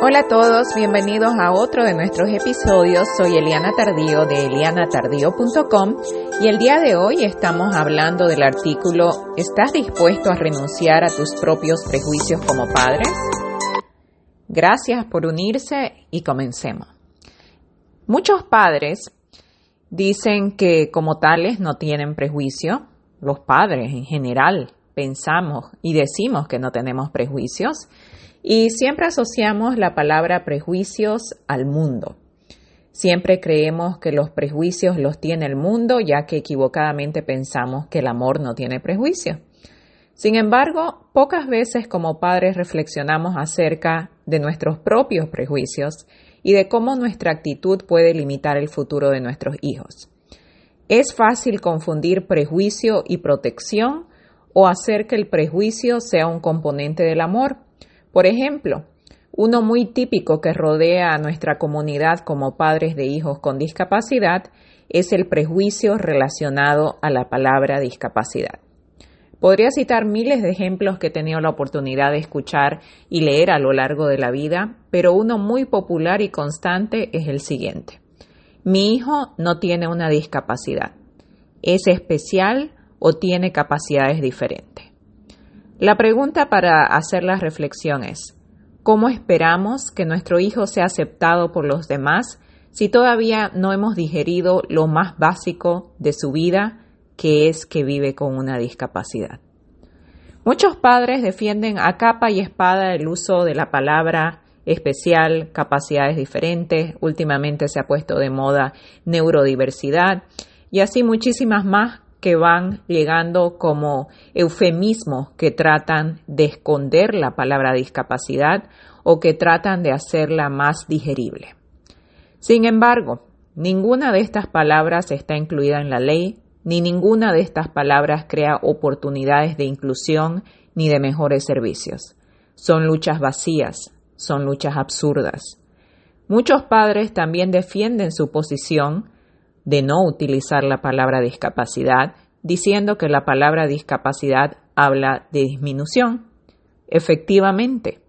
Hola a todos, bienvenidos a otro de nuestros episodios. Soy Eliana Tardío de elianatardío.com y el día de hoy estamos hablando del artículo ¿Estás dispuesto a renunciar a tus propios prejuicios como padres? Gracias por unirse y comencemos. Muchos padres dicen que como tales no tienen prejuicio. Los padres en general pensamos y decimos que no tenemos prejuicios y siempre asociamos la palabra prejuicios al mundo. Siempre creemos que los prejuicios los tiene el mundo, ya que equivocadamente pensamos que el amor no tiene prejuicio. Sin embargo, pocas veces como padres reflexionamos acerca de nuestros propios prejuicios y de cómo nuestra actitud puede limitar el futuro de nuestros hijos. Es fácil confundir prejuicio y protección o hacer que el prejuicio sea un componente del amor por ejemplo, uno muy típico que rodea a nuestra comunidad como padres de hijos con discapacidad es el prejuicio relacionado a la palabra discapacidad. Podría citar miles de ejemplos que he tenido la oportunidad de escuchar y leer a lo largo de la vida, pero uno muy popular y constante es el siguiente. Mi hijo no tiene una discapacidad. ¿Es especial o tiene capacidades diferentes? La pregunta para hacer la reflexión es, ¿cómo esperamos que nuestro hijo sea aceptado por los demás si todavía no hemos digerido lo más básico de su vida, que es que vive con una discapacidad? Muchos padres defienden a capa y espada el uso de la palabra especial, capacidades diferentes, últimamente se ha puesto de moda neurodiversidad y así muchísimas más que van llegando como eufemismos que tratan de esconder la palabra discapacidad o que tratan de hacerla más digerible. Sin embargo, ninguna de estas palabras está incluida en la ley, ni ninguna de estas palabras crea oportunidades de inclusión ni de mejores servicios. Son luchas vacías, son luchas absurdas. Muchos padres también defienden su posición de no utilizar la palabra discapacidad, diciendo que la palabra discapacidad habla de disminución. Efectivamente,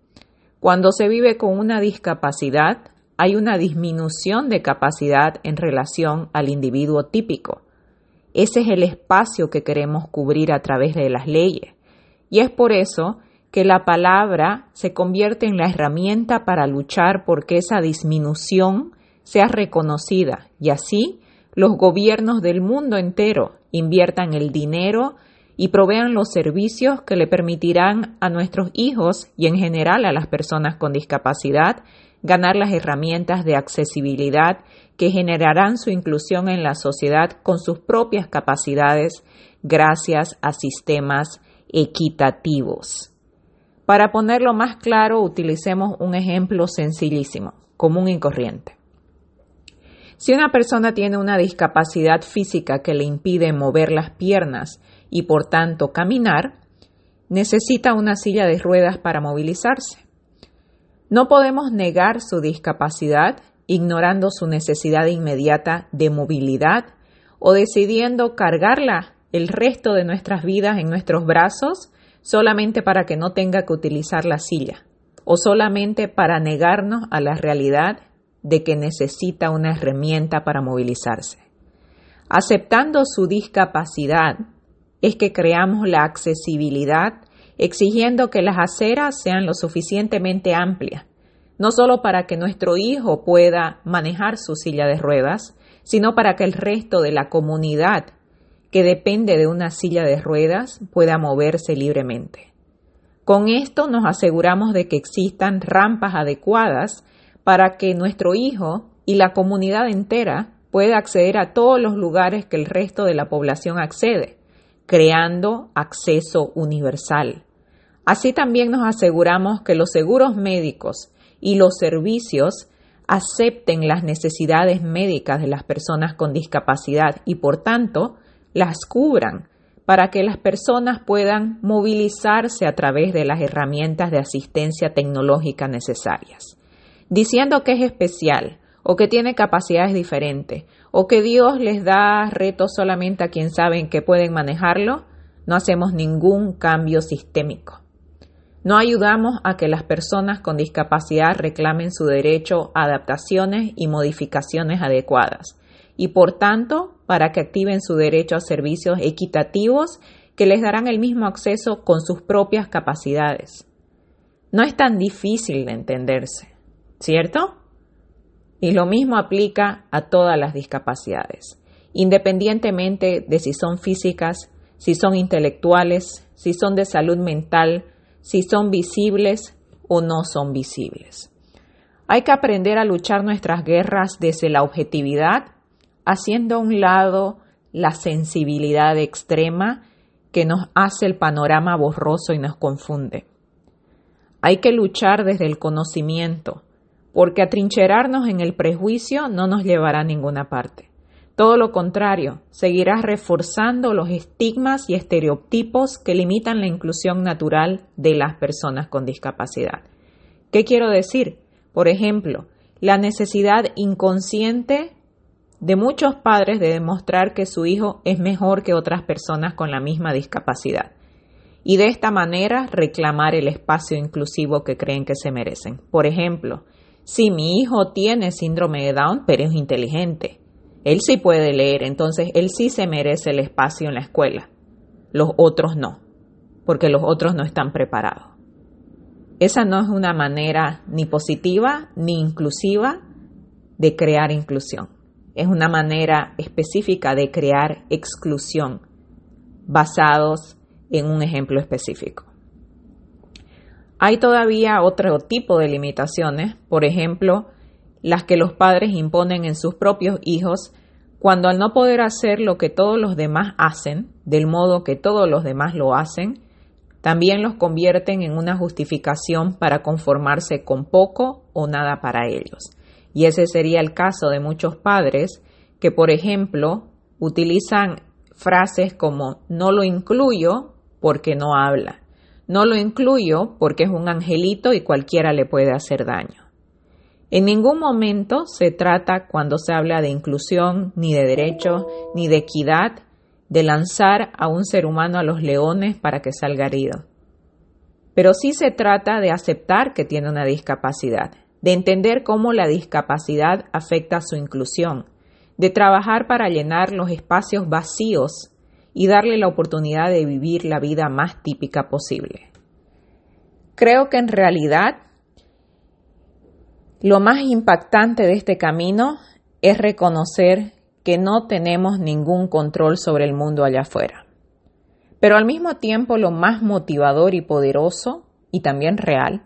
cuando se vive con una discapacidad, hay una disminución de capacidad en relación al individuo típico. Ese es el espacio que queremos cubrir a través de las leyes. Y es por eso que la palabra se convierte en la herramienta para luchar porque esa disminución sea reconocida y así los gobiernos del mundo entero inviertan el dinero y provean los servicios que le permitirán a nuestros hijos y en general a las personas con discapacidad ganar las herramientas de accesibilidad que generarán su inclusión en la sociedad con sus propias capacidades gracias a sistemas equitativos. Para ponerlo más claro, utilicemos un ejemplo sencillísimo, común y corriente. Si una persona tiene una discapacidad física que le impide mover las piernas y por tanto caminar, necesita una silla de ruedas para movilizarse. No podemos negar su discapacidad ignorando su necesidad inmediata de movilidad o decidiendo cargarla el resto de nuestras vidas en nuestros brazos solamente para que no tenga que utilizar la silla o solamente para negarnos a la realidad de que necesita una herramienta para movilizarse. Aceptando su discapacidad es que creamos la accesibilidad exigiendo que las aceras sean lo suficientemente amplias, no solo para que nuestro hijo pueda manejar su silla de ruedas, sino para que el resto de la comunidad que depende de una silla de ruedas pueda moverse libremente. Con esto nos aseguramos de que existan rampas adecuadas para que nuestro hijo y la comunidad entera pueda acceder a todos los lugares que el resto de la población accede, creando acceso universal. Así también nos aseguramos que los seguros médicos y los servicios acepten las necesidades médicas de las personas con discapacidad y por tanto las cubran para que las personas puedan movilizarse a través de las herramientas de asistencia tecnológica necesarias diciendo que es especial o que tiene capacidades diferentes o que Dios les da retos solamente a quien saben que pueden manejarlo, no hacemos ningún cambio sistémico. No ayudamos a que las personas con discapacidad reclamen su derecho a adaptaciones y modificaciones adecuadas y por tanto para que activen su derecho a servicios equitativos que les darán el mismo acceso con sus propias capacidades. No es tan difícil de entenderse, ¿cierto? Y lo mismo aplica a todas las discapacidades, independientemente de si son físicas, si son intelectuales, si son de salud mental, si son visibles o no son visibles. Hay que aprender a luchar nuestras guerras desde la objetividad, haciendo a un lado la sensibilidad extrema que nos hace el panorama borroso y nos confunde. Hay que luchar desde el conocimiento, porque atrincherarnos en el prejuicio no nos llevará a ninguna parte. Todo lo contrario, seguirá reforzando los estigmas y estereotipos que limitan la inclusión natural de las personas con discapacidad. ¿Qué quiero decir? Por ejemplo, la necesidad inconsciente de muchos padres de demostrar que su hijo es mejor que otras personas con la misma discapacidad y de esta manera reclamar el espacio inclusivo que creen que se merecen. Por ejemplo, si mi hijo tiene síndrome de Down, pero es inteligente, él sí puede leer, entonces él sí se merece el espacio en la escuela, los otros no, porque los otros no están preparados. Esa no es una manera ni positiva ni inclusiva de crear inclusión. Es una manera específica de crear exclusión basados en un ejemplo específico. Hay todavía otro tipo de limitaciones, por ejemplo, las que los padres imponen en sus propios hijos cuando al no poder hacer lo que todos los demás hacen, del modo que todos los demás lo hacen, también los convierten en una justificación para conformarse con poco o nada para ellos. Y ese sería el caso de muchos padres que, por ejemplo, utilizan frases como no lo incluyo porque no habla. No lo incluyo porque es un angelito y cualquiera le puede hacer daño. En ningún momento se trata, cuando se habla de inclusión, ni de derecho, ni de equidad, de lanzar a un ser humano a los leones para que salga herido. Pero sí se trata de aceptar que tiene una discapacidad, de entender cómo la discapacidad afecta a su inclusión, de trabajar para llenar los espacios vacíos y darle la oportunidad de vivir la vida más típica posible. Creo que en realidad lo más impactante de este camino es reconocer que no tenemos ningún control sobre el mundo allá afuera. Pero al mismo tiempo lo más motivador y poderoso, y también real,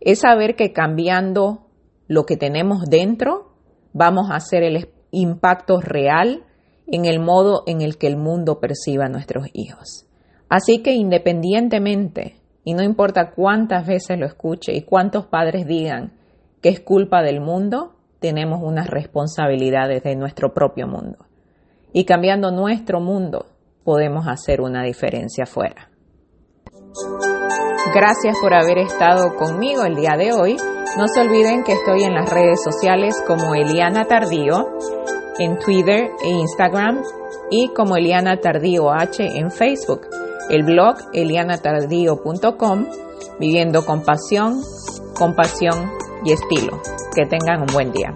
es saber que cambiando lo que tenemos dentro, vamos a hacer el impacto real en el modo en el que el mundo perciba a nuestros hijos. Así que independientemente, y no importa cuántas veces lo escuche y cuántos padres digan que es culpa del mundo, tenemos unas responsabilidades de nuestro propio mundo. Y cambiando nuestro mundo, podemos hacer una diferencia afuera. Gracias por haber estado conmigo el día de hoy. No se olviden que estoy en las redes sociales como Eliana Tardío en Twitter e Instagram y como Eliana Tardío H en Facebook. El blog elianatardío.com, viviendo con pasión, compasión y estilo. Que tengan un buen día.